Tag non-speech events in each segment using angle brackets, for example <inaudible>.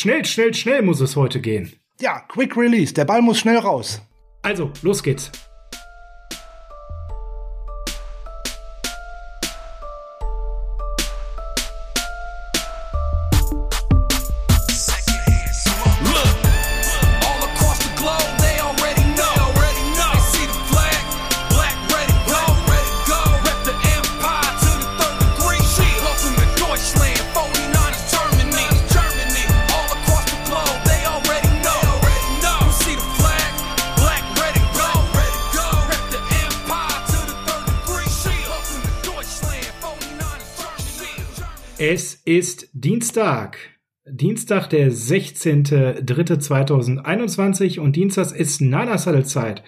Schnell, schnell, schnell muss es heute gehen. Ja, Quick Release. Der Ball muss schnell raus. Also, los geht's. Dienstag. Dienstag, der 16.03.2021 und Dienstags ist Nana Zeit.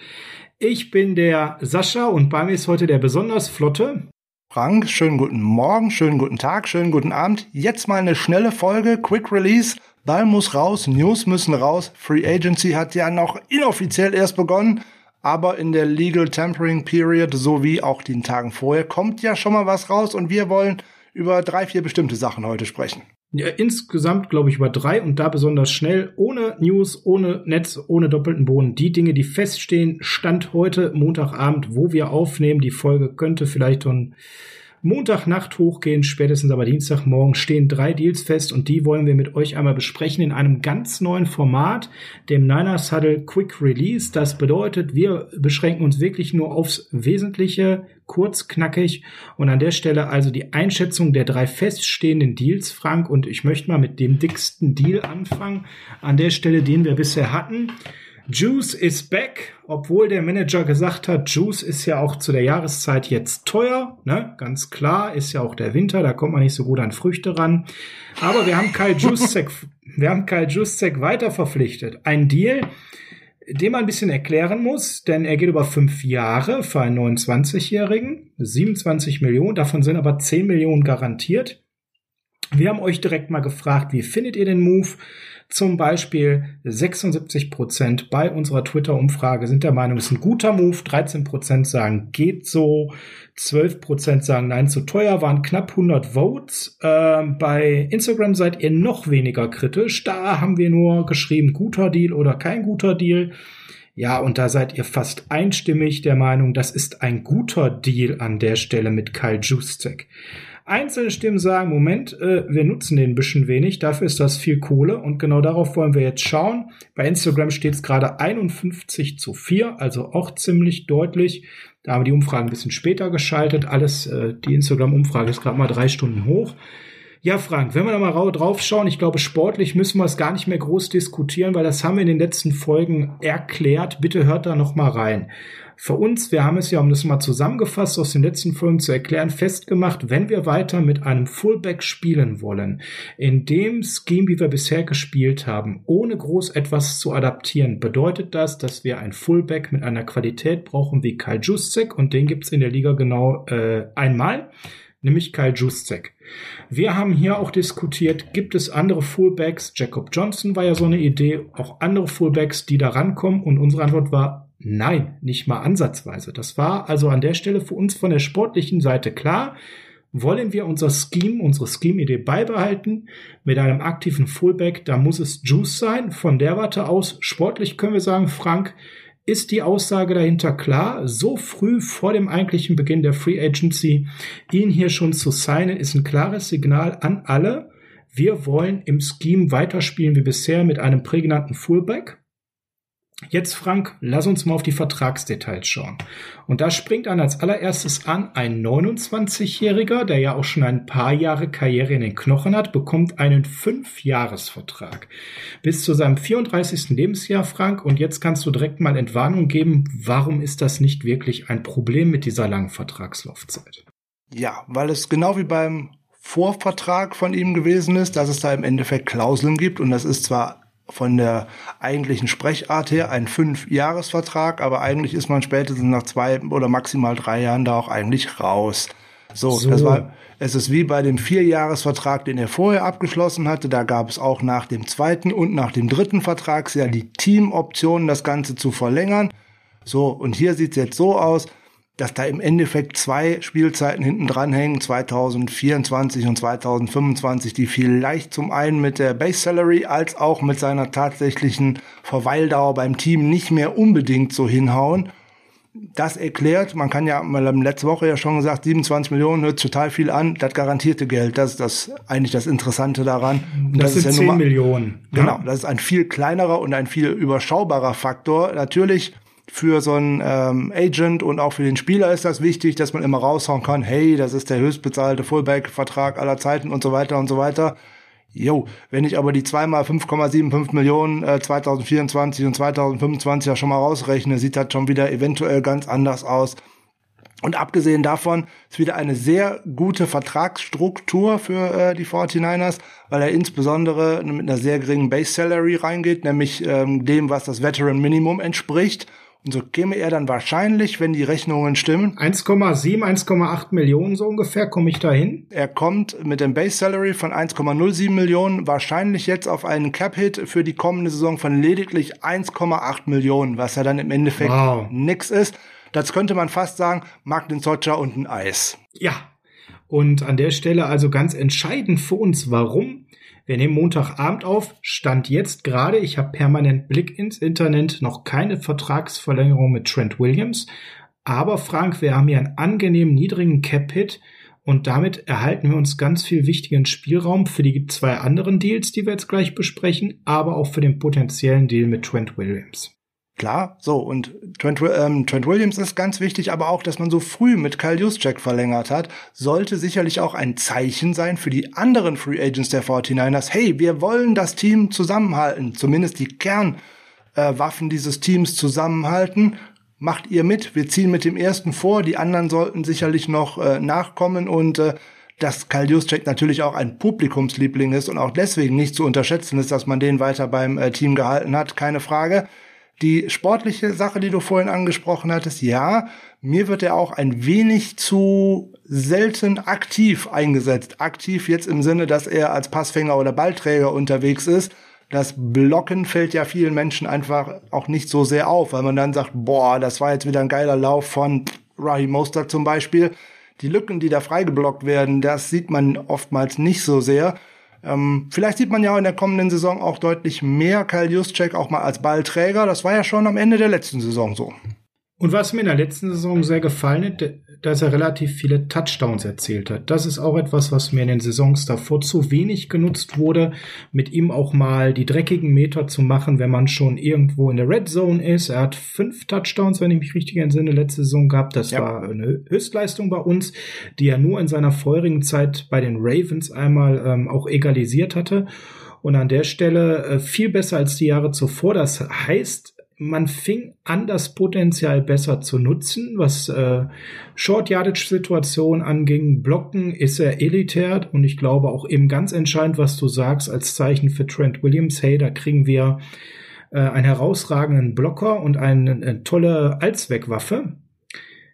Ich bin der Sascha und bei mir ist heute der besonders flotte. Frank, schönen guten Morgen, schönen guten Tag, schönen guten Abend. Jetzt mal eine schnelle Folge, Quick Release. Ball muss raus, News müssen raus. Free Agency hat ja noch inoffiziell erst begonnen, aber in der Legal Tampering Period sowie auch den Tagen vorher kommt ja schon mal was raus und wir wollen über drei, vier bestimmte Sachen heute sprechen. Ja, insgesamt glaube ich über drei und da besonders schnell, ohne News, ohne Netz, ohne doppelten Boden. Die Dinge, die feststehen, Stand heute, Montagabend, wo wir aufnehmen. Die Folge könnte vielleicht schon Montagnacht hochgehen, spätestens aber Dienstagmorgen stehen drei Deals fest und die wollen wir mit euch einmal besprechen in einem ganz neuen Format, dem Niners Huddle Quick Release. Das bedeutet, wir beschränken uns wirklich nur aufs Wesentliche, kurz, knackig und an der Stelle also die Einschätzung der drei feststehenden Deals, Frank, und ich möchte mal mit dem dicksten Deal anfangen, an der Stelle, den wir bisher hatten. Juice is back, obwohl der Manager gesagt hat, Juice ist ja auch zu der Jahreszeit jetzt teuer, ne? Ganz klar, ist ja auch der Winter, da kommt man nicht so gut an Früchte ran. Aber wir haben Kai Juszek, <laughs> wir haben Kai Juszek weiter verpflichtet. Ein Deal, den man ein bisschen erklären muss, denn er geht über fünf Jahre für einen 29-Jährigen, 27 Millionen, davon sind aber 10 Millionen garantiert. Wir haben euch direkt mal gefragt, wie findet ihr den Move? Zum Beispiel 76 Prozent bei unserer Twitter-Umfrage sind der Meinung, es ist ein guter Move. 13 Prozent sagen, geht so. 12 Prozent sagen, nein, zu teuer. Waren knapp 100 Votes. Ähm, bei Instagram seid ihr noch weniger kritisch. Da haben wir nur geschrieben, guter Deal oder kein guter Deal. Ja, und da seid ihr fast einstimmig der Meinung, das ist ein guter Deal an der Stelle mit Kyle Juszczyk. Einzelne Stimmen sagen, Moment, äh, wir nutzen den ein bisschen wenig, dafür ist das viel Kohle und genau darauf wollen wir jetzt schauen. Bei Instagram steht es gerade 51 zu 4, also auch ziemlich deutlich. Da haben wir die Umfragen ein bisschen später geschaltet. Alles, äh, die Instagram-Umfrage ist gerade mal drei Stunden hoch. Ja, Frank, wenn wir da mal drauf schauen, ich glaube, sportlich müssen wir es gar nicht mehr groß diskutieren, weil das haben wir in den letzten Folgen erklärt. Bitte hört da noch mal rein. Für uns, wir haben es ja, um das mal zusammengefasst aus den letzten Folgen zu erklären, festgemacht, wenn wir weiter mit einem Fullback spielen wollen, in dem Scheme, wie wir bisher gespielt haben, ohne groß etwas zu adaptieren, bedeutet das, dass wir ein Fullback mit einer Qualität brauchen wie Kyle Juszczyk und den gibt's in der Liga genau äh, einmal, nämlich Kyle Juszczyk. Wir haben hier auch diskutiert, gibt es andere Fullbacks? Jacob Johnson war ja so eine Idee, auch andere Fullbacks, die da rankommen und unsere Antwort war Nein, nicht mal ansatzweise. Das war also an der Stelle für uns von der sportlichen Seite klar. Wollen wir unser Scheme, unsere Scheme-Idee beibehalten mit einem aktiven Fullback, da muss es Juice sein. Von der Warte aus, sportlich können wir sagen, Frank, ist die Aussage dahinter klar? So früh vor dem eigentlichen Beginn der Free Agency ihn hier schon zu signen, ist ein klares Signal an alle. Wir wollen im Scheme weiterspielen wie bisher mit einem prägnanten Fullback. Jetzt, Frank, lass uns mal auf die Vertragsdetails schauen. Und da springt dann als allererstes an, ein 29-Jähriger, der ja auch schon ein paar Jahre Karriere in den Knochen hat, bekommt einen Fünfjahresvertrag. Bis zu seinem 34. Lebensjahr, Frank. Und jetzt kannst du direkt mal Entwarnung geben, warum ist das nicht wirklich ein Problem mit dieser langen Vertragslaufzeit? Ja, weil es genau wie beim Vorvertrag von ihm gewesen ist, dass es da im Endeffekt Klauseln gibt. Und das ist zwar von der eigentlichen Sprechart her ein Fünf-Jahres-Vertrag, aber eigentlich ist man spätestens nach zwei oder maximal drei Jahren da auch eigentlich raus. So, so. das war, es ist wie bei dem Vierjahresvertrag, den er vorher abgeschlossen hatte. Da gab es auch nach dem zweiten und nach dem dritten Vertrag ja die Teamoption, das Ganze zu verlängern. So, und hier sieht es jetzt so aus. Dass da im Endeffekt zwei Spielzeiten hinten dranhängen, 2024 und 2025, die vielleicht zum einen mit der Base Salary als auch mit seiner tatsächlichen Verweildauer beim Team nicht mehr unbedingt so hinhauen. Das erklärt, man kann ja, wir haben letzte Woche ja schon gesagt, 27 Millionen hört total viel an, das garantierte Geld, das ist das eigentlich das Interessante daran. Und das, das sind ja 10 Millionen. Genau, das ist ein viel kleinerer und ein viel überschaubarer Faktor. Natürlich für so einen ähm, Agent und auch für den Spieler ist das wichtig, dass man immer raushauen kann, hey, das ist der höchstbezahlte Fullback-Vertrag aller Zeiten und so weiter und so weiter. Jo, wenn ich aber die zweimal 5,75 Millionen äh, 2024 und 2025 ja schon mal rausrechne, sieht das schon wieder eventuell ganz anders aus. Und abgesehen davon ist wieder eine sehr gute Vertragsstruktur für äh, die 49ers, weil er insbesondere mit einer sehr geringen Base Salary reingeht, nämlich ähm, dem, was das Veteran Minimum entspricht. Und so käme er dann wahrscheinlich, wenn die Rechnungen stimmen. 1,7, 1,8 Millionen so ungefähr komme ich dahin. Er kommt mit dem Base Salary von 1,07 Millionen wahrscheinlich jetzt auf einen Cap Hit für die kommende Saison von lediglich 1,8 Millionen, was ja dann im Endeffekt wow. nix ist. Das könnte man fast sagen, mag den Socha und ein Eis. Ja. Und an der Stelle also ganz entscheidend für uns, warum wir nehmen Montagabend auf, stand jetzt gerade, ich habe permanent Blick ins Internet, noch keine Vertragsverlängerung mit Trent Williams. Aber Frank, wir haben hier einen angenehm niedrigen Cap-Hit und damit erhalten wir uns ganz viel wichtigen Spielraum für die zwei anderen Deals, die wir jetzt gleich besprechen, aber auch für den potenziellen Deal mit Trent Williams. Klar, so, und Trent, ähm, Trent Williams ist ganz wichtig, aber auch, dass man so früh mit Kyle Juszczyk verlängert hat, sollte sicherlich auch ein Zeichen sein für die anderen Free Agents der 49ers. Hey, wir wollen das Team zusammenhalten, zumindest die Kernwaffen äh, dieses Teams zusammenhalten. Macht ihr mit, wir ziehen mit dem ersten vor, die anderen sollten sicherlich noch äh, nachkommen und äh, dass Kyle Juszczyk natürlich auch ein Publikumsliebling ist und auch deswegen nicht zu unterschätzen ist, dass man den weiter beim äh, Team gehalten hat, keine Frage. Die sportliche Sache, die du vorhin angesprochen hattest, ja, mir wird er auch ein wenig zu selten aktiv eingesetzt. Aktiv jetzt im Sinne, dass er als Passfänger oder Ballträger unterwegs ist. Das Blocken fällt ja vielen Menschen einfach auch nicht so sehr auf, weil man dann sagt, boah, das war jetzt wieder ein geiler Lauf von Raheem Mostert zum Beispiel. Die Lücken, die da freigeblockt werden, das sieht man oftmals nicht so sehr. Ähm, vielleicht sieht man ja in der kommenden Saison auch deutlich mehr Kyle Juszczyk auch mal als Ballträger. Das war ja schon am Ende der letzten Saison so. Und was mir in der letzten Saison sehr gefallen hat, dass er relativ viele Touchdowns erzielt hat. Das ist auch etwas, was mir in den Saisons davor zu wenig genutzt wurde, mit ihm auch mal die dreckigen Meter zu machen, wenn man schon irgendwo in der Red Zone ist. Er hat fünf Touchdowns, wenn ich mich richtig entsinne, letzte Saison gehabt. Das ja. war eine Höchstleistung bei uns, die er nur in seiner vorherigen Zeit bei den Ravens einmal ähm, auch egalisiert hatte. Und an der Stelle äh, viel besser als die Jahre zuvor. Das heißt, man fing an, das Potenzial besser zu nutzen, was äh, Short Yardage Situation anging. Blocken ist er elitär und ich glaube auch eben ganz entscheidend, was du sagst, als Zeichen für Trent Williams. Hey, da kriegen wir äh, einen herausragenden Blocker und eine, eine tolle Allzweckwaffe.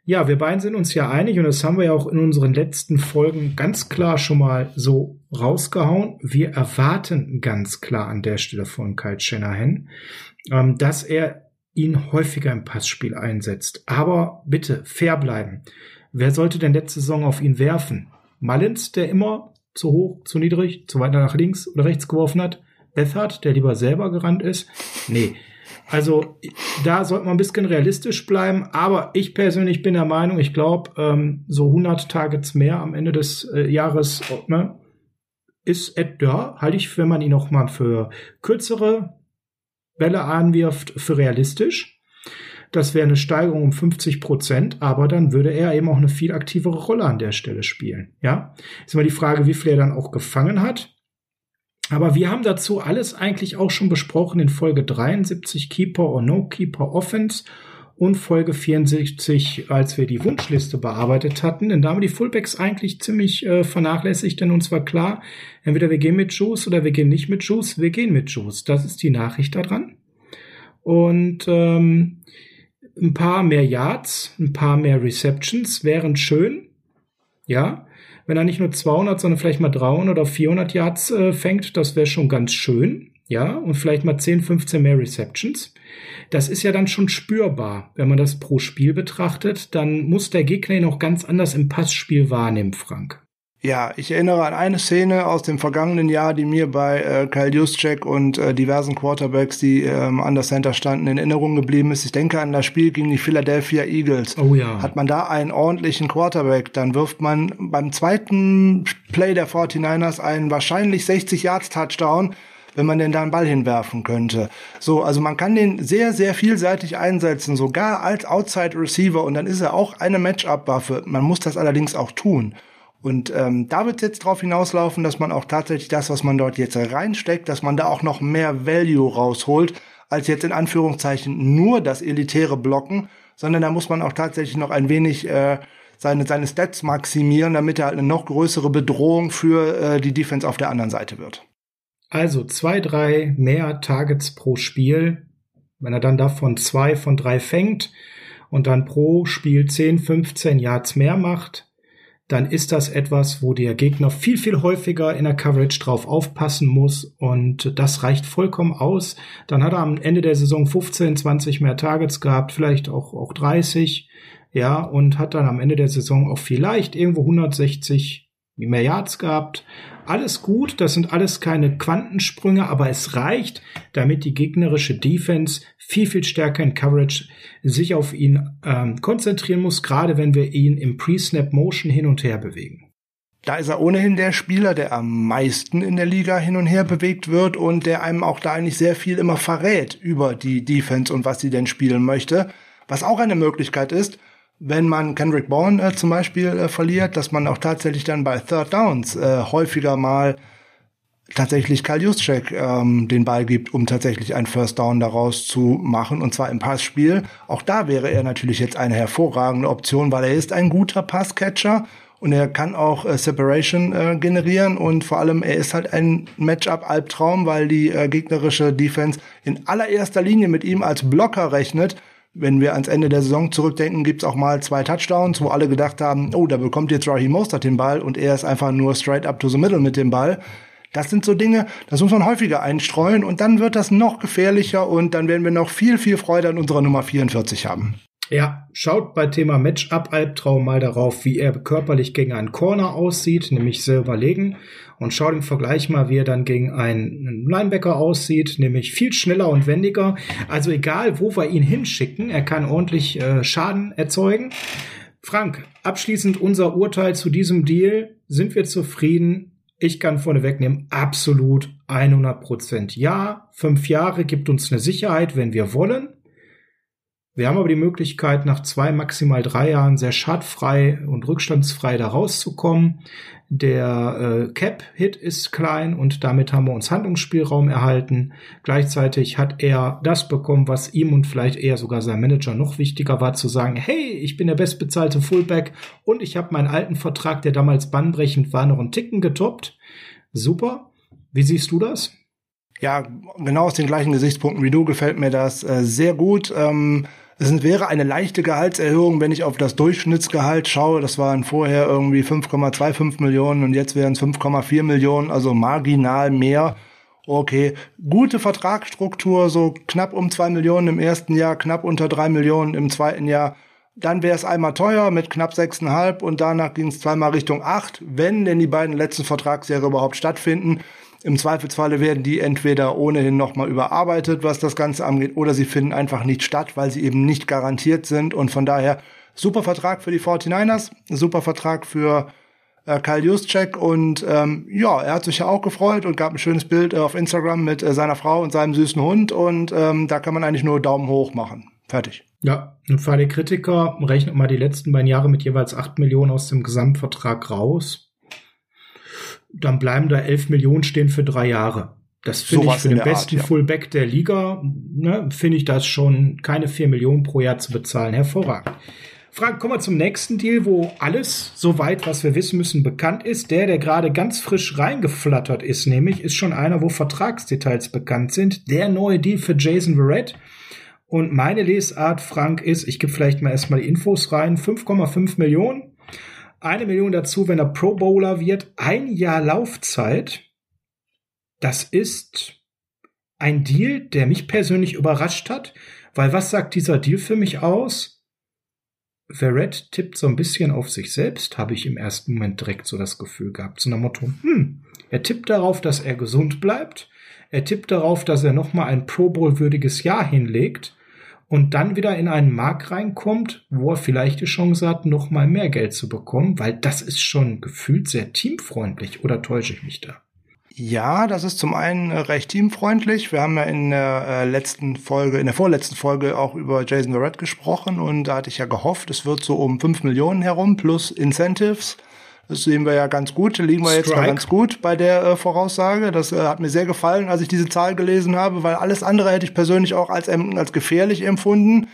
Ja, wir beiden sind uns ja einig und das haben wir ja auch in unseren letzten Folgen ganz klar schon mal so rausgehauen. Wir erwarten ganz klar an der Stelle von Kyle Shanahan, ähm, dass er ihn häufiger im Passspiel einsetzt. Aber bitte fair bleiben. Wer sollte denn letzte Saison auf ihn werfen? Mullins, der immer zu hoch, zu niedrig, zu weit nach links oder rechts geworfen hat? Bethard, der lieber selber gerannt ist? Nee. Also da sollte man ein bisschen realistisch bleiben. Aber ich persönlich bin der Meinung, ich glaube, ähm, so 100 Targets mehr am Ende des äh, Jahres ne, ist, ja, halte ich, wenn man ihn noch mal für kürzere Bälle anwirft, für realistisch. Das wäre eine Steigerung um 50 Prozent, aber dann würde er eben auch eine viel aktivere Rolle an der Stelle spielen. Ja, ist immer die Frage, wie viel er dann auch gefangen hat. Aber wir haben dazu alles eigentlich auch schon besprochen in Folge 73 Keeper or No Keeper Offense und Folge 64, als wir die Wunschliste bearbeitet hatten. Denn da haben wir die Fullbacks eigentlich ziemlich äh, vernachlässigt, denn uns war klar, entweder wir gehen mit Juice oder wir gehen nicht mit Juice. Wir gehen mit Juice. Das ist die Nachricht daran. Und ähm, ein paar mehr Yards, ein paar mehr Receptions wären schön. Ja, wenn er nicht nur 200, sondern vielleicht mal 300 oder 400 Yards äh, fängt, das wäre schon ganz schön. Ja, und vielleicht mal 10, 15 mehr Receptions. Das ist ja dann schon spürbar. Wenn man das pro Spiel betrachtet, dann muss der Gegner ihn auch ganz anders im Passspiel wahrnehmen, Frank. Ja, ich erinnere an eine Szene aus dem vergangenen Jahr, die mir bei äh, Kyle Juszczyk und äh, diversen Quarterbacks, die ähm, an der Center standen, in Erinnerung geblieben ist. Ich denke an das Spiel gegen die Philadelphia Eagles. Oh ja. Hat man da einen ordentlichen Quarterback, dann wirft man beim zweiten Play der 49ers einen wahrscheinlich 60 Yards Touchdown, wenn man denn da einen Ball hinwerfen könnte. So, also man kann den sehr, sehr vielseitig einsetzen, sogar als Outside Receiver und dann ist er auch eine Matchup-Waffe. Man muss das allerdings auch tun. Und ähm, da wird jetzt drauf hinauslaufen, dass man auch tatsächlich das, was man dort jetzt reinsteckt, dass man da auch noch mehr Value rausholt, als jetzt in Anführungszeichen nur das elitäre Blocken, sondern da muss man auch tatsächlich noch ein wenig äh, seine, seine Stats maximieren, damit er halt eine noch größere Bedrohung für äh, die Defense auf der anderen Seite wird. Also zwei, drei mehr Targets pro Spiel. Wenn er dann davon zwei von drei fängt und dann pro Spiel 10, 15 Yards mehr macht, dann ist das etwas, wo der Gegner viel, viel häufiger in der Coverage drauf aufpassen muss und das reicht vollkommen aus. Dann hat er am Ende der Saison 15, 20 mehr Targets gehabt, vielleicht auch, auch 30, ja, und hat dann am Ende der Saison auch vielleicht irgendwo 160 mehr Yards gehabt. Alles gut, das sind alles keine Quantensprünge, aber es reicht, damit die gegnerische Defense viel, viel stärker in Coverage sich auf ihn ähm, konzentrieren muss, gerade wenn wir ihn im Pre-Snap Motion hin und her bewegen. Da ist er ohnehin der Spieler, der am meisten in der Liga hin und her bewegt wird und der einem auch da eigentlich sehr viel immer verrät über die Defense und was sie denn spielen möchte. Was auch eine Möglichkeit ist, wenn man Kendrick Bourne äh, zum Beispiel äh, verliert, dass man auch tatsächlich dann bei Third Downs äh, häufiger mal tatsächlich Kyle Juszczyk ähm, den Ball gibt, um tatsächlich ein First Down daraus zu machen, und zwar im Passspiel. Auch da wäre er natürlich jetzt eine hervorragende Option, weil er ist ein guter Passcatcher und er kann auch äh, Separation äh, generieren und vor allem er ist halt ein Matchup-Albtraum, weil die äh, gegnerische Defense in allererster Linie mit ihm als Blocker rechnet. Wenn wir ans Ende der Saison zurückdenken, gibt's auch mal zwei Touchdowns, wo alle gedacht haben, oh, da bekommt jetzt Raheem Mostert den Ball und er ist einfach nur straight up to the middle mit dem Ball. Das sind so Dinge, das muss man häufiger einstreuen und dann wird das noch gefährlicher und dann werden wir noch viel, viel Freude an unserer Nummer 44 haben. Ja, schaut bei Thema Matchup-Albtraum mal darauf, wie er körperlich gegen einen Corner aussieht, nämlich sehr überlegen. Und schaut im Vergleich mal, wie er dann gegen einen Linebacker aussieht, nämlich viel schneller und wendiger. Also egal, wo wir ihn hinschicken, er kann ordentlich äh, Schaden erzeugen. Frank, abschließend unser Urteil zu diesem Deal. Sind wir zufrieden? Ich kann vorne wegnehmen, absolut 100 Prozent. Ja, fünf Jahre gibt uns eine Sicherheit, wenn wir wollen. Wir haben aber die Möglichkeit, nach zwei, maximal drei Jahren sehr schadfrei und rückstandsfrei da rauszukommen. Der äh, Cap-Hit ist klein und damit haben wir uns Handlungsspielraum erhalten. Gleichzeitig hat er das bekommen, was ihm und vielleicht eher sogar sein Manager noch wichtiger war, zu sagen, hey, ich bin der bestbezahlte Fullback und ich habe meinen alten Vertrag, der damals bannbrechend war, noch einen Ticken getoppt. Super. Wie siehst du das? Ja, genau aus den gleichen Gesichtspunkten wie du gefällt mir das äh, sehr gut. Ähm es wäre eine leichte Gehaltserhöhung, wenn ich auf das Durchschnittsgehalt schaue. Das waren vorher irgendwie 5,25 Millionen und jetzt wären es 5,4 Millionen, also marginal mehr. Okay, gute Vertragsstruktur, so knapp um zwei Millionen im ersten Jahr, knapp unter drei Millionen im zweiten Jahr. Dann wäre es einmal teuer mit knapp sechseinhalb und danach ging es zweimal Richtung acht, wenn denn die beiden letzten Vertragsjahre überhaupt stattfinden. Im Zweifelsfalle werden die entweder ohnehin nochmal überarbeitet, was das Ganze angeht, oder sie finden einfach nicht statt, weil sie eben nicht garantiert sind. Und von daher super Vertrag für die 49ers, super Vertrag für äh, Kyle Juszczyk und ähm, ja, er hat sich ja auch gefreut und gab ein schönes Bild äh, auf Instagram mit äh, seiner Frau und seinem süßen Hund und ähm, da kann man eigentlich nur Daumen hoch machen. Fertig. Ja, und für alle Kritiker rechnet mal die letzten beiden Jahre mit jeweils acht Millionen aus dem Gesamtvertrag raus dann bleiben da 11 Millionen stehen für drei Jahre. Das finde so ich für den besten Art, ja. Fullback der Liga, ne, finde ich das schon keine 4 Millionen pro Jahr zu bezahlen. Hervorragend. Frank, kommen wir zum nächsten Deal, wo alles soweit, was wir wissen müssen, bekannt ist. Der, der gerade ganz frisch reingeflattert ist, nämlich, ist schon einer, wo Vertragsdetails bekannt sind. Der neue Deal für Jason Verrett. Und meine Lesart, Frank, ist, ich gebe vielleicht mal erstmal die Infos rein, 5,5 Millionen eine Million dazu, wenn er Pro Bowler wird. Ein Jahr Laufzeit. Das ist ein Deal, der mich persönlich überrascht hat, weil was sagt dieser Deal für mich aus? Verrett tippt so ein bisschen auf sich selbst, habe ich im ersten Moment direkt so das Gefühl gehabt, so nach Motto, hm, er tippt darauf, dass er gesund bleibt, er tippt darauf, dass er nochmal ein Pro Bowl würdiges Jahr hinlegt und dann wieder in einen Markt reinkommt, wo er vielleicht die Chance hat, nochmal mehr Geld zu bekommen, weil das ist schon gefühlt sehr teamfreundlich, oder täusche ich mich da? Ja, das ist zum einen recht teamfreundlich. Wir haben ja in der äh, letzten Folge, in der vorletzten Folge auch über Jason Verrett gesprochen und da hatte ich ja gehofft, es wird so um fünf Millionen herum plus Incentives. Das sehen wir ja ganz gut, liegen wir Strike. jetzt mal ganz gut bei der äh, Voraussage. Das äh, hat mir sehr gefallen, als ich diese Zahl gelesen habe, weil alles andere hätte ich persönlich auch als, als gefährlich empfunden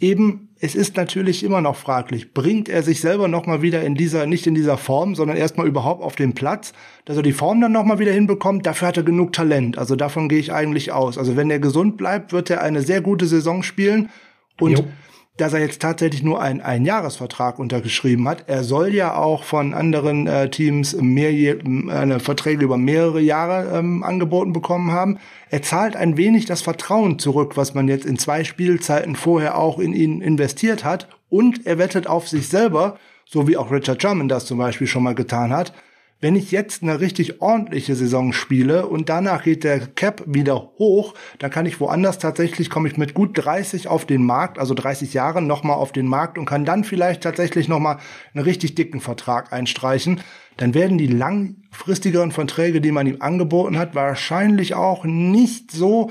eben, es ist natürlich immer noch fraglich, bringt er sich selber nochmal wieder in dieser, nicht in dieser Form, sondern erstmal überhaupt auf den Platz, dass er die Form dann nochmal wieder hinbekommt, dafür hat er genug Talent. Also davon gehe ich eigentlich aus. Also wenn er gesund bleibt, wird er eine sehr gute Saison spielen und jo dass er jetzt tatsächlich nur einen Einjahresvertrag untergeschrieben hat. Er soll ja auch von anderen äh, Teams mehr, eine Verträge über mehrere Jahre ähm, angeboten bekommen haben. Er zahlt ein wenig das Vertrauen zurück, was man jetzt in zwei Spielzeiten vorher auch in ihn investiert hat. Und er wettet auf sich selber, so wie auch Richard Sherman das zum Beispiel schon mal getan hat, wenn ich jetzt eine richtig ordentliche Saison spiele und danach geht der Cap wieder hoch, dann kann ich woanders tatsächlich, komme ich mit gut 30 auf den Markt, also 30 Jahren nochmal auf den Markt und kann dann vielleicht tatsächlich nochmal einen richtig dicken Vertrag einstreichen. Dann werden die langfristigeren Verträge, die man ihm angeboten hat, wahrscheinlich auch nicht so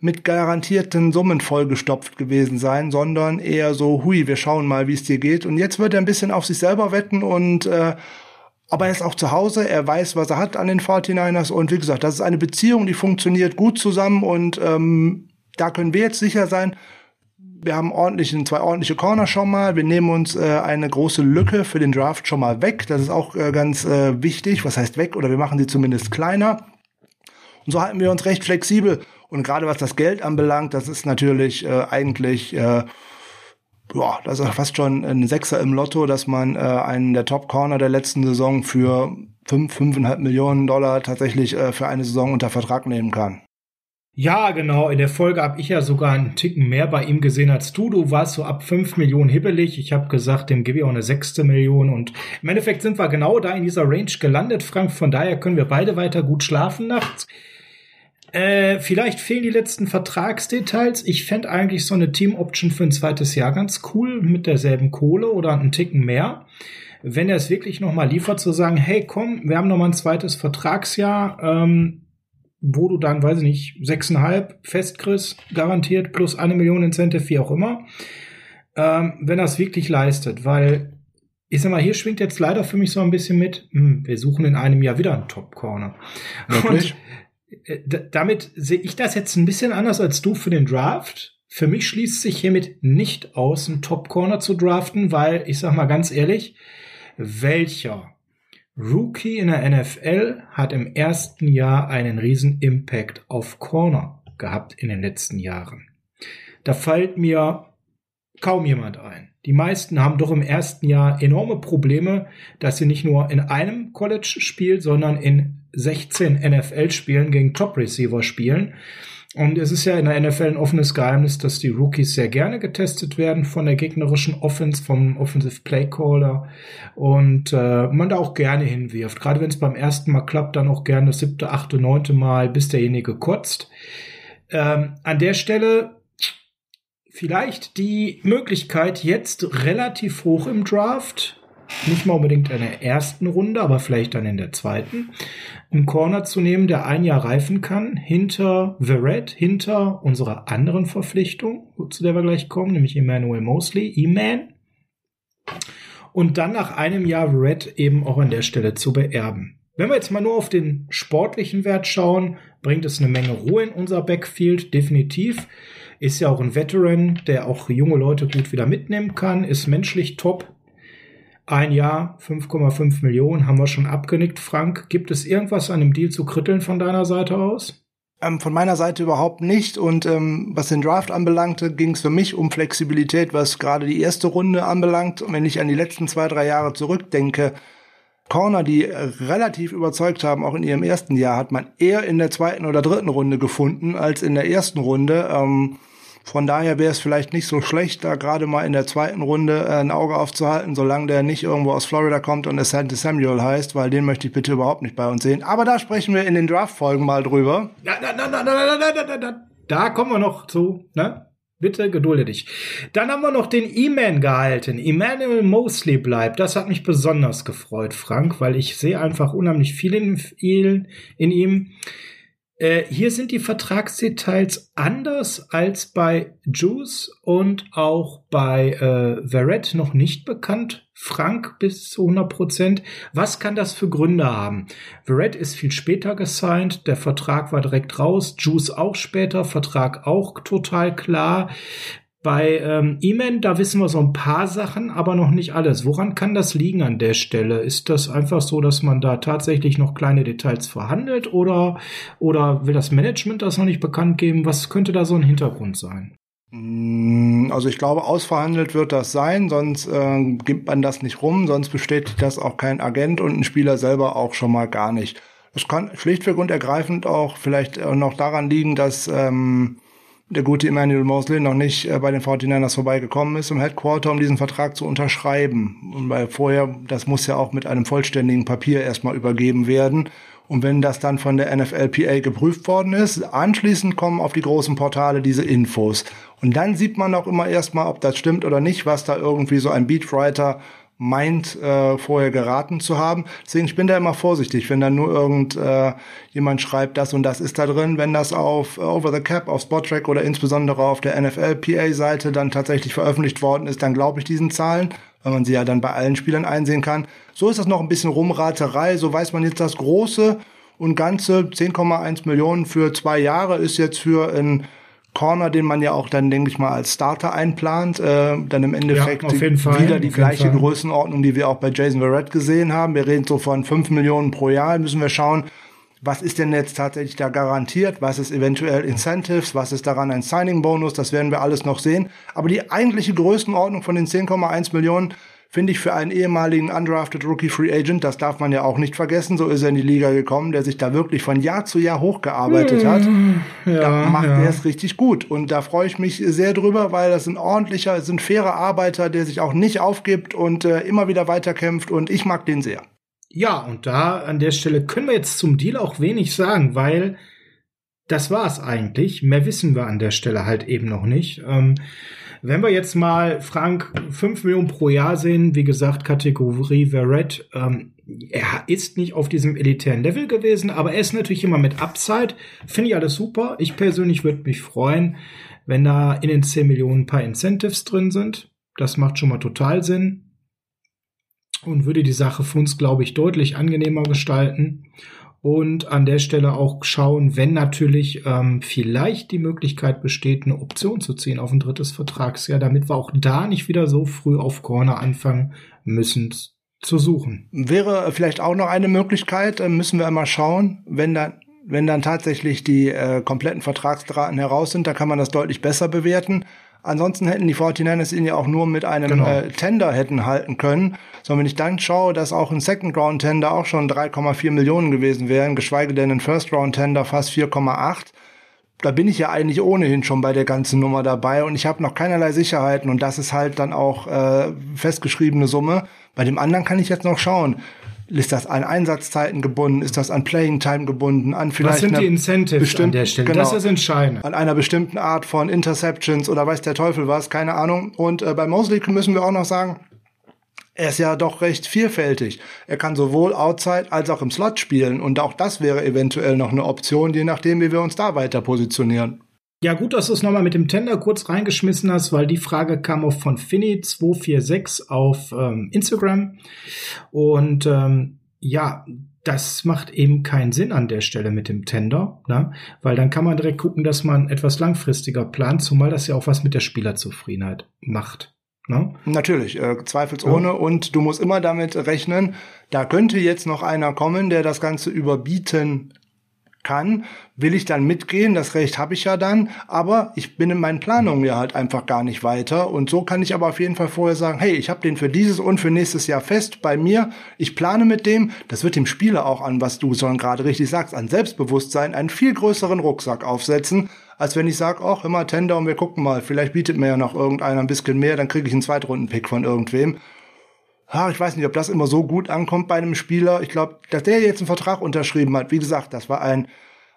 mit garantierten Summen vollgestopft gewesen sein, sondern eher so, hui, wir schauen mal, wie es dir geht. Und jetzt wird er ein bisschen auf sich selber wetten und äh, aber er ist auch zu Hause, er weiß, was er hat an den 49ers und wie gesagt, das ist eine Beziehung, die funktioniert gut zusammen und ähm, da können wir jetzt sicher sein, wir haben ordentlichen, zwei ordentliche Corner schon mal. Wir nehmen uns äh, eine große Lücke für den Draft schon mal weg. Das ist auch äh, ganz äh, wichtig. Was heißt weg? Oder wir machen sie zumindest kleiner. Und so halten wir uns recht flexibel. Und gerade was das Geld anbelangt, das ist natürlich äh, eigentlich äh, ja, das ist fast schon ein Sechser im Lotto, dass man äh, einen der Top Corner der letzten Saison für fünf, fünfeinhalb Millionen Dollar tatsächlich äh, für eine Saison unter Vertrag nehmen kann. Ja, genau. In der Folge habe ich ja sogar einen Ticken mehr bei ihm gesehen als du. Du warst so ab fünf Millionen hibbelig. Ich habe gesagt, dem gebe ich auch eine sechste Million. Und im Endeffekt sind wir genau da in dieser Range gelandet, Frank. Von daher können wir beide weiter gut schlafen nachts. Äh, vielleicht fehlen die letzten Vertragsdetails. Ich fände eigentlich so eine Team-Option für ein zweites Jahr ganz cool mit derselben Kohle oder einen Ticken mehr. Wenn er es wirklich nochmal liefert, zu sagen, hey komm, wir haben nochmal ein zweites Vertragsjahr, ähm, wo du dann, weiß ich nicht, sechseinhalb festkriegst, garantiert, plus eine Million Incentive, wie auch immer. Ähm, wenn er es wirklich leistet, weil ich sag mal, hier schwingt jetzt leider für mich so ein bisschen mit, hm, wir suchen in einem Jahr wieder einen Top Corner. <laughs> Wirklich? Und damit sehe ich das jetzt ein bisschen anders als du für den Draft. Für mich schließt sich hiermit nicht aus, einen Top Corner zu draften, weil ich sag mal ganz ehrlich, welcher Rookie in der NFL hat im ersten Jahr einen riesen Impact auf Corner gehabt in den letzten Jahren? Da fällt mir kaum jemand ein. Die meisten haben doch im ersten Jahr enorme Probleme, dass sie nicht nur in einem College spielen, sondern in 16 NFL-Spielen gegen Top-Receiver spielen. Und es ist ja in der NFL ein offenes Geheimnis, dass die Rookies sehr gerne getestet werden von der gegnerischen Offense, vom Offensive Play Caller und äh, man da auch gerne hinwirft. Gerade wenn es beim ersten Mal klappt, dann auch gerne das siebte, achte, neunte Mal, bis derjenige kotzt. Ähm, an der Stelle vielleicht die Möglichkeit, jetzt relativ hoch im Draft nicht mal unbedingt in der ersten Runde, aber vielleicht dann in der zweiten, einen Corner zu nehmen, der ein Jahr reifen kann, hinter Verrett, hinter unserer anderen Verpflichtung, zu der wir gleich kommen, nämlich Emmanuel Mosley, E-Man. Und dann nach einem Jahr Verrett eben auch an der Stelle zu beerben. Wenn wir jetzt mal nur auf den sportlichen Wert schauen, bringt es eine Menge Ruhe in unser Backfield, definitiv. Ist ja auch ein Veteran, der auch junge Leute gut wieder mitnehmen kann, ist menschlich top, ein Jahr, 5,5 Millionen, haben wir schon abgenickt. Frank, gibt es irgendwas an dem Deal zu kritteln von deiner Seite aus? Ähm, von meiner Seite überhaupt nicht. Und ähm, was den Draft anbelangte, ging es für mich um Flexibilität, was gerade die erste Runde anbelangt. Und wenn ich an die letzten zwei, drei Jahre zurückdenke, Corner, die relativ überzeugt haben, auch in ihrem ersten Jahr, hat man eher in der zweiten oder dritten Runde gefunden als in der ersten Runde. Ähm, von daher wäre es vielleicht nicht so schlecht, da gerade mal in der zweiten Runde äh, ein Auge aufzuhalten, solange der nicht irgendwo aus Florida kommt und Asante Samuel heißt, weil den möchte ich bitte überhaupt nicht bei uns sehen. Aber da sprechen wir in den Draft-Folgen mal drüber. Na, na, na, na, na, na, na, na, na. Da kommen wir noch zu, ne? Bitte gedulde dich. Dann haben wir noch den E-Man gehalten. Emmanuel Mosley bleibt. Das hat mich besonders gefreut, Frank, weil ich sehe einfach unheimlich viel in, in ihm. Äh, hier sind die Vertragsdetails anders als bei Juice und auch bei äh, Verrett noch nicht bekannt. Frank bis zu 100 Prozent. Was kann das für Gründe haben? Verrett ist viel später gesigned. Der Vertrag war direkt raus. Juice auch später. Vertrag auch total klar. Bei ähm, E-Man, da wissen wir so ein paar Sachen, aber noch nicht alles. Woran kann das liegen an der Stelle? Ist das einfach so, dass man da tatsächlich noch kleine Details verhandelt oder, oder will das Management das noch nicht bekannt geben? Was könnte da so ein Hintergrund sein? Mm, also ich glaube, ausverhandelt wird das sein, sonst äh, gibt man das nicht rum, sonst bestätigt das auch kein Agent und ein Spieler selber auch schon mal gar nicht. Es kann schlichtweg und ergreifend auch vielleicht noch daran liegen, dass ähm, der gute Emmanuel Mosley noch nicht äh, bei den 49ers vorbeigekommen ist im Headquarter, um diesen Vertrag zu unterschreiben. Und weil vorher, das muss ja auch mit einem vollständigen Papier erstmal übergeben werden. Und wenn das dann von der NFLPA geprüft worden ist, anschließend kommen auf die großen Portale diese Infos. Und dann sieht man auch immer erstmal, ob das stimmt oder nicht, was da irgendwie so ein Beatwriter meint, äh, vorher geraten zu haben. Deswegen, ich bin da immer vorsichtig, wenn da nur irgend äh, jemand schreibt, das und das ist da drin. Wenn das auf uh, Over the Cap, auf Spottrack oder insbesondere auf der NFL-PA-Seite dann tatsächlich veröffentlicht worden ist, dann glaube ich diesen Zahlen, weil man sie ja dann bei allen Spielern einsehen kann. So ist das noch ein bisschen Rumraterei. So weiß man jetzt das Große und Ganze. 10,1 Millionen für zwei Jahre ist jetzt für ein Corner, den man ja auch dann, denke ich mal, als Starter einplant, äh, dann im Endeffekt ja, wieder die gleiche Größenordnung, die wir auch bei Jason Verrett gesehen haben. Wir reden so von 5 Millionen pro Jahr, müssen wir schauen, was ist denn jetzt tatsächlich da garantiert? Was ist eventuell Incentives? Was ist daran ein Signing-Bonus? Das werden wir alles noch sehen. Aber die eigentliche Größenordnung von den 10,1 Millionen finde ich für einen ehemaligen undrafted Rookie Free Agent, das darf man ja auch nicht vergessen, so ist er in die Liga gekommen, der sich da wirklich von Jahr zu Jahr hochgearbeitet hat. Ja, da macht ja. er es richtig gut. Und da freue ich mich sehr drüber, weil das ein ordentlicher, ist ein fairer Arbeiter, der sich auch nicht aufgibt und äh, immer wieder weiterkämpft und ich mag den sehr. Ja, und da an der Stelle können wir jetzt zum Deal auch wenig sagen, weil das war es eigentlich. Mehr wissen wir an der Stelle halt eben noch nicht. Ähm, wenn wir jetzt mal Frank 5 Millionen pro Jahr sehen, wie gesagt, Kategorie Verret, ähm, er ist nicht auf diesem elitären Level gewesen, aber er ist natürlich immer mit Upside. Finde ich alles super. Ich persönlich würde mich freuen, wenn da in den 10 Millionen ein paar Incentives drin sind. Das macht schon mal total Sinn und würde die Sache für uns, glaube ich, deutlich angenehmer gestalten und an der Stelle auch schauen, wenn natürlich ähm, vielleicht die Möglichkeit besteht, eine Option zu ziehen auf ein drittes Vertragsjahr, damit wir auch da nicht wieder so früh auf Corner anfangen müssen zu suchen. Wäre vielleicht auch noch eine Möglichkeit, äh, müssen wir einmal schauen, wenn dann wenn dann tatsächlich die äh, kompletten Vertragsdrahten heraus sind, da kann man das deutlich besser bewerten. Ansonsten hätten die 49ers ihn ja auch nur mit einem genau. äh, Tender hätten halten können. Sondern wenn ich dann schaue, dass auch ein Second Round Tender auch schon 3,4 Millionen gewesen wären, geschweige denn ein First Round Tender fast 4,8, da bin ich ja eigentlich ohnehin schon bei der ganzen Nummer dabei und ich habe noch keinerlei Sicherheiten und das ist halt dann auch äh, festgeschriebene Summe. Bei dem anderen kann ich jetzt noch schauen. Ist das an Einsatzzeiten gebunden? Ist das an Playing Time gebunden? An vielleicht Was sind die Incentives an der Stelle? Genau, das ist entscheidend. An einer bestimmten Art von Interceptions oder weiß der Teufel was, keine Ahnung. Und äh, bei Mosley müssen wir auch noch sagen, er ist ja doch recht vielfältig. Er kann sowohl outside als auch im Slot spielen und auch das wäre eventuell noch eine Option, je nachdem, wie wir uns da weiter positionieren. Ja, gut, dass du es nochmal mit dem Tender kurz reingeschmissen hast, weil die Frage kam auch von Finny246 auf ähm, Instagram. Und ähm, ja, das macht eben keinen Sinn an der Stelle mit dem Tender, ne? weil dann kann man direkt gucken, dass man etwas langfristiger plant, zumal das ja auch was mit der Spielerzufriedenheit macht. Ne? Natürlich, äh, zweifelsohne. Ja. Und du musst immer damit rechnen, da könnte jetzt noch einer kommen, der das Ganze überbieten kann, will ich dann mitgehen, das Recht habe ich ja dann, aber ich bin in meinen Planungen ja halt einfach gar nicht weiter. Und so kann ich aber auf jeden Fall vorher sagen, hey, ich habe den für dieses und für nächstes Jahr fest bei mir, ich plane mit dem, das wird dem Spieler auch an, was du schon gerade richtig sagst, an Selbstbewusstsein einen viel größeren Rucksack aufsetzen, als wenn ich sage, ach, immer Tender und wir gucken mal, vielleicht bietet mir ja noch irgendeiner ein bisschen mehr, dann kriege ich einen Zweitrunden-Pick von irgendwem. Ha, ich weiß nicht, ob das immer so gut ankommt bei einem Spieler. Ich glaube, dass der jetzt einen Vertrag unterschrieben hat, wie gesagt, das war ein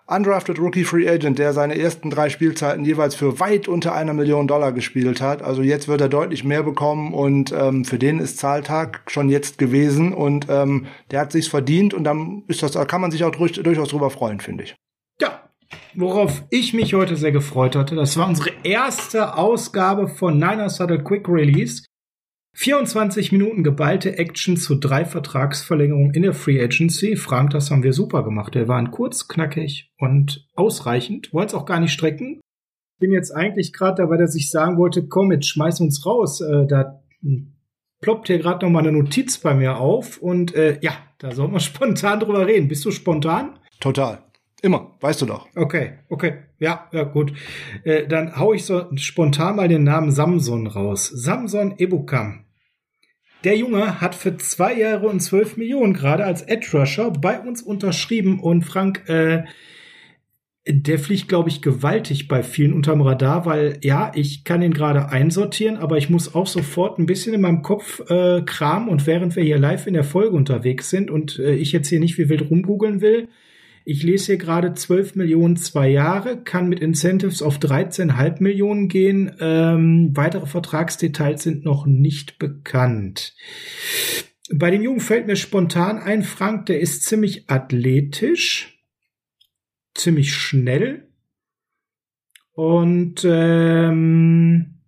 undrafted Rookie Free Agent, der seine ersten drei Spielzeiten jeweils für weit unter einer Million Dollar gespielt hat. Also jetzt wird er deutlich mehr bekommen und ähm, für den ist Zahltag schon jetzt gewesen und ähm, der hat sich's verdient und dann ist das, da kann man sich auch durch, durchaus drüber freuen, finde ich. Ja, worauf ich mich heute sehr gefreut hatte, das war unsere erste Ausgabe von Niners Huddle Quick Release. 24 Minuten geballte Action zu drei Vertragsverlängerungen in der Free Agency. Frank, das haben wir super gemacht. Wir waren kurz, knackig und ausreichend. Wollen es auch gar nicht strecken. Bin jetzt eigentlich gerade dabei, dass ich sagen wollte, komm, jetzt schmeiß uns raus. Äh, da ploppt hier gerade noch mal eine Notiz bei mir auf und äh, ja, da soll man <laughs> spontan drüber reden. Bist du spontan? Total. Immer, weißt du doch. Okay, okay. Ja, ja, gut. Äh, dann hau ich so spontan mal den Namen Samson raus. Samson Ebukam. Der Junge hat für zwei Jahre und zwölf Millionen gerade als Edge Rusher bei uns unterschrieben und Frank, äh, der fliegt, glaube ich, gewaltig bei vielen unterm Radar, weil ja, ich kann ihn gerade einsortieren, aber ich muss auch sofort ein bisschen in meinem Kopf äh, kramen und während wir hier live in der Folge unterwegs sind und äh, ich jetzt hier nicht wie wild rumgoogeln will, ich lese hier gerade 12 Millionen zwei Jahre, kann mit Incentives auf 13,5 Millionen gehen. Ähm, weitere Vertragsdetails sind noch nicht bekannt. Bei dem Jungen fällt mir spontan ein, Frank, der ist ziemlich athletisch, ziemlich schnell und ähm,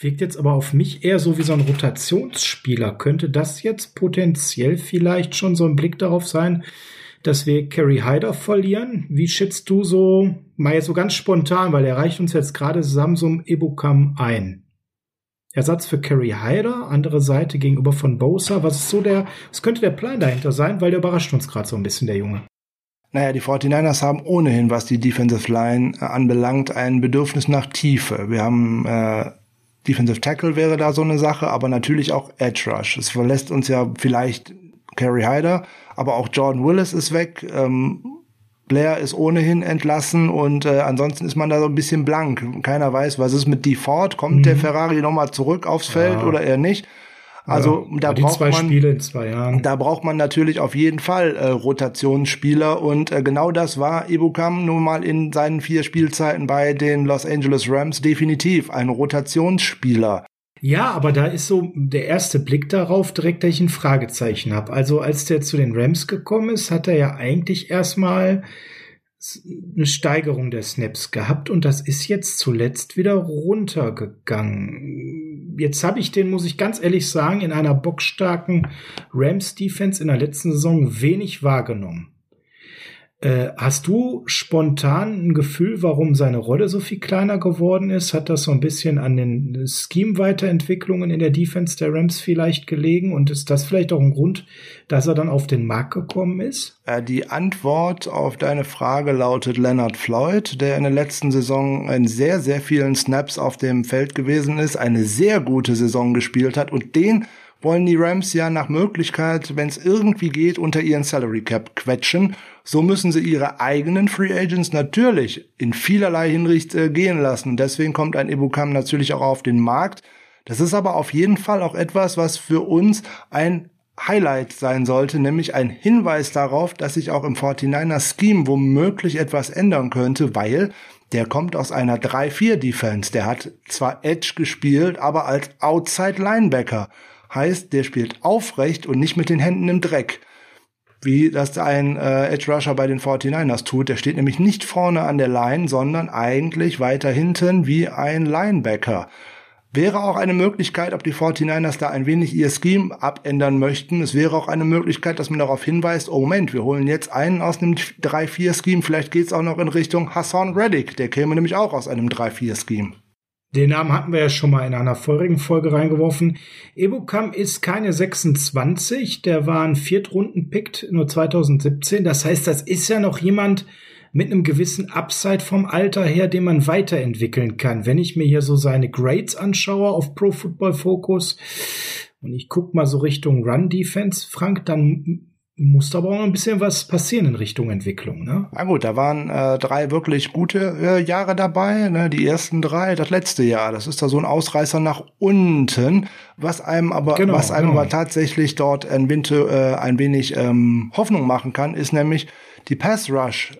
wirkt jetzt aber auf mich eher so wie so ein Rotationsspieler. Könnte das jetzt potenziell vielleicht schon so ein Blick darauf sein, dass wir Kerry Hyder verlieren. Wie schätzt du so, mal jetzt so ganz spontan, weil er reicht uns jetzt gerade Samsung Ebukam ein? Ersatz für Kerry Hyder, andere Seite gegenüber von Bosa. Was ist so der, was könnte der Plan dahinter sein? Weil der überrascht uns gerade so ein bisschen, der Junge. Naja, die 49ers haben ohnehin, was die Defensive Line äh, anbelangt, ein Bedürfnis nach Tiefe. Wir haben äh, Defensive Tackle wäre da so eine Sache, aber natürlich auch Edge Rush. Es verlässt uns ja vielleicht Kerry Hyder, aber auch Jordan Willis ist weg. Ähm, Blair ist ohnehin entlassen und äh, ansonsten ist man da so ein bisschen blank. Keiner weiß, was ist mit Default. Kommt mhm. der Ferrari nochmal zurück aufs Feld ja. oder eher nicht? Also ja, da braucht man da braucht man natürlich auf jeden Fall äh, Rotationsspieler und äh, genau das war Ibukam nun mal in seinen vier Spielzeiten bei den Los Angeles Rams definitiv ein Rotationsspieler. Ja, aber da ist so der erste Blick darauf direkt, dass ich ein Fragezeichen habe. Also als der zu den Rams gekommen ist, hat er ja eigentlich erstmal eine Steigerung der Snaps gehabt und das ist jetzt zuletzt wieder runtergegangen. Jetzt habe ich den, muss ich ganz ehrlich sagen, in einer bockstarken Rams-Defense in der letzten Saison wenig wahrgenommen. Äh, hast du spontan ein Gefühl, warum seine Rolle so viel kleiner geworden ist? Hat das so ein bisschen an den Scheme-Weiterentwicklungen in der Defense der Rams vielleicht gelegen? Und ist das vielleicht auch ein Grund, dass er dann auf den Markt gekommen ist? Äh, die Antwort auf deine Frage lautet Leonard Floyd, der in der letzten Saison in sehr, sehr vielen Snaps auf dem Feld gewesen ist, eine sehr gute Saison gespielt hat und den wollen die Rams ja nach Möglichkeit, wenn es irgendwie geht, unter ihren Salary Cap quetschen. So müssen sie ihre eigenen Free Agents natürlich in vielerlei Hinricht äh, gehen lassen. Und deswegen kommt ein Ibukam natürlich auch auf den Markt. Das ist aber auf jeden Fall auch etwas, was für uns ein Highlight sein sollte, nämlich ein Hinweis darauf, dass sich auch im 49er Scheme womöglich etwas ändern könnte, weil der kommt aus einer 3-4 Defense. Der hat zwar Edge gespielt, aber als Outside Linebacker. Heißt, der spielt aufrecht und nicht mit den Händen im Dreck. Wie das ein äh, Edge Rusher bei den 49ers tut. Der steht nämlich nicht vorne an der Line, sondern eigentlich weiter hinten wie ein Linebacker. Wäre auch eine Möglichkeit, ob die 49ers da ein wenig ihr Scheme abändern möchten. Es wäre auch eine Möglichkeit, dass man darauf hinweist, oh Moment, wir holen jetzt einen aus einem 3-4-Scheme. Vielleicht geht's auch noch in Richtung Hassan Reddick. Der käme nämlich auch aus einem 3-4-Scheme. Den Namen hatten wir ja schon mal in einer vorigen Folge reingeworfen. Ebukam ist keine 26, der war ein Viertrunden-Pick nur 2017. Das heißt, das ist ja noch jemand mit einem gewissen Upside vom Alter her, den man weiterentwickeln kann. Wenn ich mir hier so seine Grades anschaue auf Pro Football Focus und ich guck mal so Richtung Run Defense, Frank, dann muss aber auch ein bisschen was passieren in Richtung Entwicklung, ne? Na gut, da waren äh, drei wirklich gute äh, Jahre dabei, ne? Die ersten drei, das letzte Jahr, das ist da so ein Ausreißer nach unten, was einem aber, genau, was einem genau. aber tatsächlich dort ein, Winter, äh, ein wenig ähm, Hoffnung machen kann, ist nämlich die Pass Rush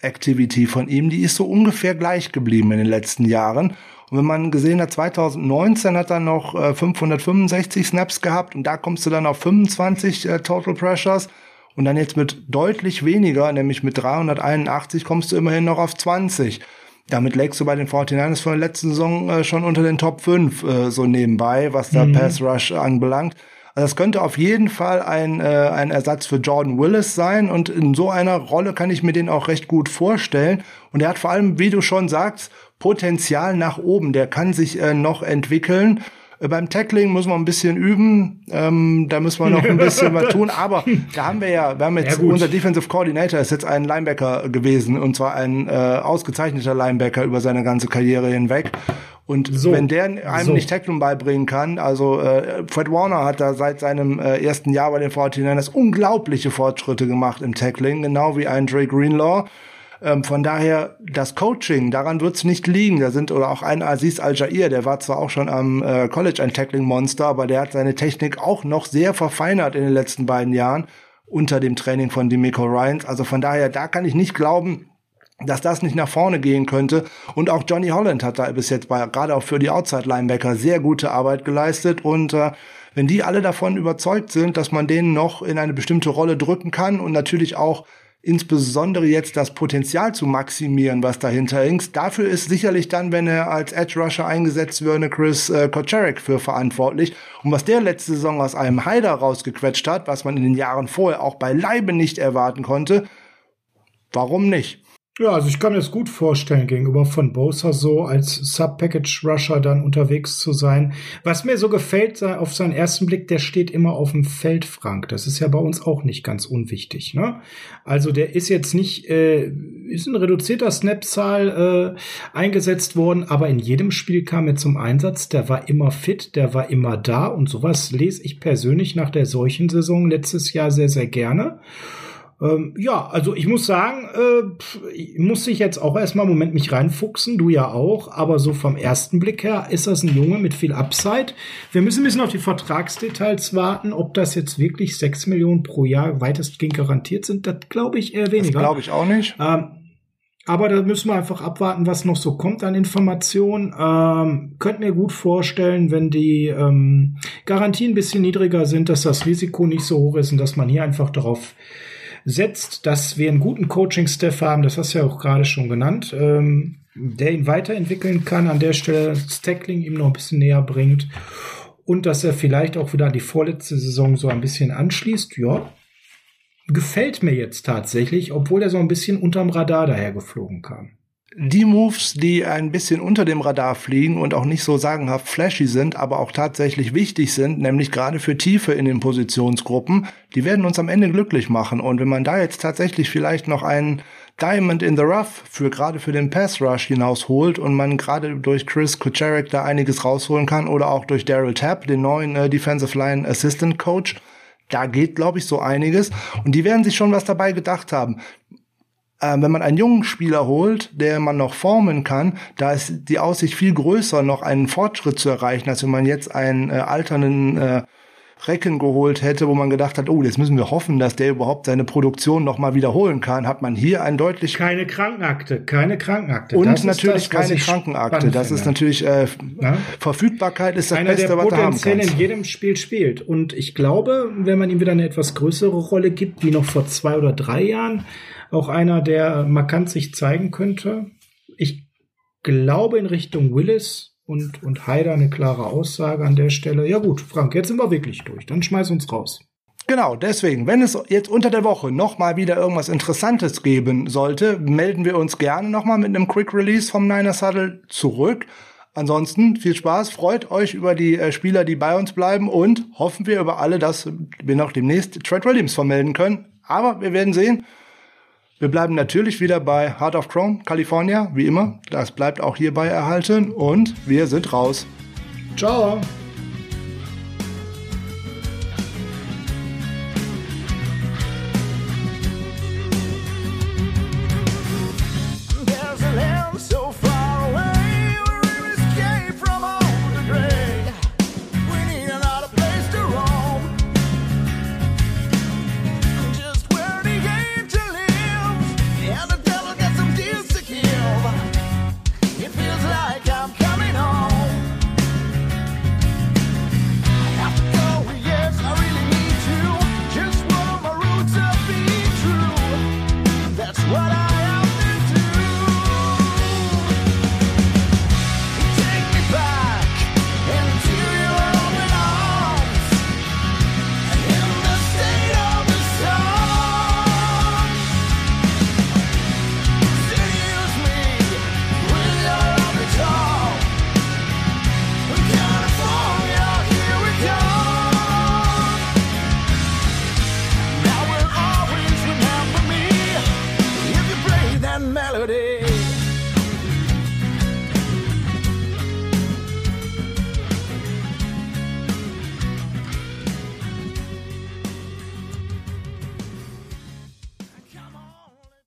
Activity von ihm, die ist so ungefähr gleich geblieben in den letzten Jahren. Und wenn man gesehen hat, 2019 hat er noch äh, 565 Snaps gehabt und da kommst du dann auf 25 äh, Total Pressures. Und dann jetzt mit deutlich weniger, nämlich mit 381, kommst du immerhin noch auf 20. Damit legst du bei den 49ers von der letzten Saison äh, schon unter den Top 5 äh, so nebenbei, was da mhm. Pass Rush anbelangt. Also das könnte auf jeden Fall ein, äh, ein Ersatz für Jordan Willis sein und in so einer Rolle kann ich mir den auch recht gut vorstellen. Und er hat vor allem, wie du schon sagst, Potenzial nach oben. Der kann sich äh, noch entwickeln. Äh, beim Tackling muss man ein bisschen üben, ähm, da müssen wir noch ein bisschen was tun, aber da haben wir ja, wir haben jetzt, ja, unser Defensive Coordinator ist jetzt ein Linebacker gewesen und zwar ein äh, ausgezeichneter Linebacker über seine ganze Karriere hinweg. Und so, wenn der einem so. nicht Tackling beibringen kann, also äh, Fred Warner hat da seit seinem äh, ersten Jahr bei den 49ers unglaubliche Fortschritte gemacht im Tackling, genau wie ein Dre Greenlaw. Ähm, von daher, das Coaching, daran wird es nicht liegen. Da sind, oder auch ein Aziz Al-Jair, der war zwar auch schon am äh, College ein Tackling-Monster, aber der hat seine Technik auch noch sehr verfeinert in den letzten beiden Jahren unter dem Training von Demico Ryans. Also von daher, da kann ich nicht glauben, dass das nicht nach vorne gehen könnte. Und auch Johnny Holland hat da bis jetzt bei, gerade auch für die Outside-Linebacker sehr gute Arbeit geleistet. Und äh, wenn die alle davon überzeugt sind, dass man denen noch in eine bestimmte Rolle drücken kann und natürlich auch insbesondere jetzt das Potenzial zu maximieren, was dahinter hängt. Dafür ist sicherlich dann, wenn er als Edge Rusher eingesetzt würde, Chris äh, Kocherek für verantwortlich. Und was der letzte Saison aus einem Haider rausgequetscht hat, was man in den Jahren vorher auch beileibe nicht erwarten konnte, warum nicht? Ja, also ich kann mir das gut vorstellen, gegenüber von Bosa so als Sub-Package-Rusher dann unterwegs zu sein. Was mir so gefällt auf seinen ersten Blick, der steht immer auf dem Feld, Frank. Das ist ja bei uns auch nicht ganz unwichtig. Ne? Also der ist jetzt nicht, äh, ist ein reduzierter Snap-Zahl äh, eingesetzt worden, aber in jedem Spiel kam er zum Einsatz. Der war immer fit, der war immer da und sowas lese ich persönlich nach der solchen Saison letztes Jahr sehr, sehr gerne. Ähm, ja, also ich muss sagen, äh, ich muss ich jetzt auch erstmal im Moment mich reinfuchsen, du ja auch, aber so vom ersten Blick her ist das ein Junge mit viel Upside. Wir müssen ein bisschen auf die Vertragsdetails warten, ob das jetzt wirklich sechs Millionen pro Jahr weitestgehend garantiert sind, das glaube ich eher weniger. Das glaube ich auch nicht. Ähm, aber da müssen wir einfach abwarten, was noch so kommt an Informationen. Ähm, könnt mir gut vorstellen, wenn die ähm, Garantien ein bisschen niedriger sind, dass das Risiko nicht so hoch ist und dass man hier einfach darauf setzt, dass wir einen guten Coaching-Staff haben, das hast du ja auch gerade schon genannt, ähm, der ihn weiterentwickeln kann, an der Stelle das Tackling ihm noch ein bisschen näher bringt und dass er vielleicht auch wieder an die vorletzte Saison so ein bisschen anschließt, ja, gefällt mir jetzt tatsächlich, obwohl er so ein bisschen unterm Radar dahergeflogen kam die Moves, die ein bisschen unter dem Radar fliegen und auch nicht so sagenhaft flashy sind, aber auch tatsächlich wichtig sind, nämlich gerade für Tiefe in den Positionsgruppen, die werden uns am Ende glücklich machen. Und wenn man da jetzt tatsächlich vielleicht noch einen Diamond in the Rough für gerade für den Pass Rush hinausholt und man gerade durch Chris Kucherek da einiges rausholen kann oder auch durch Daryl Tapp, den neuen äh, Defensive Line Assistant Coach, da geht, glaube ich, so einiges. Und die werden sich schon was dabei gedacht haben äh, wenn man einen jungen Spieler holt, der man noch formen kann, da ist die Aussicht viel größer, noch einen Fortschritt zu erreichen, als wenn man jetzt einen äh, alternden äh, Recken geholt hätte, wo man gedacht hat, oh, jetzt müssen wir hoffen, dass der überhaupt seine Produktion noch mal wiederholen kann, hat man hier ein deutlich keine Krankenakte, keine Krankenakte und das natürlich das, keine Krankenakte. Das ist natürlich äh, ja? Verfügbarkeit ist das Einer, Beste, der was du haben kannst. in jedem Spiel spielt und ich glaube, wenn man ihm wieder eine etwas größere Rolle gibt, wie noch vor zwei oder drei Jahren, auch einer, der markant sich zeigen könnte. Ich glaube in Richtung Willis und, und Haider eine klare Aussage an der Stelle. Ja gut, Frank, jetzt sind wir wirklich durch. Dann schmeiß uns raus. Genau, deswegen, wenn es jetzt unter der Woche noch mal wieder irgendwas Interessantes geben sollte, melden wir uns gerne noch mal mit einem Quick Release vom Niners Huddle zurück. ansonsten viel Spaß, freut euch über die äh, Spieler, die bei uns bleiben und hoffen wir über alle, dass wir noch demnächst Trent Williams vermelden können. Aber wir werden sehen. Wir bleiben natürlich wieder bei Heart of Chrome, California, wie immer. Das bleibt auch hierbei erhalten und wir sind raus. Ciao.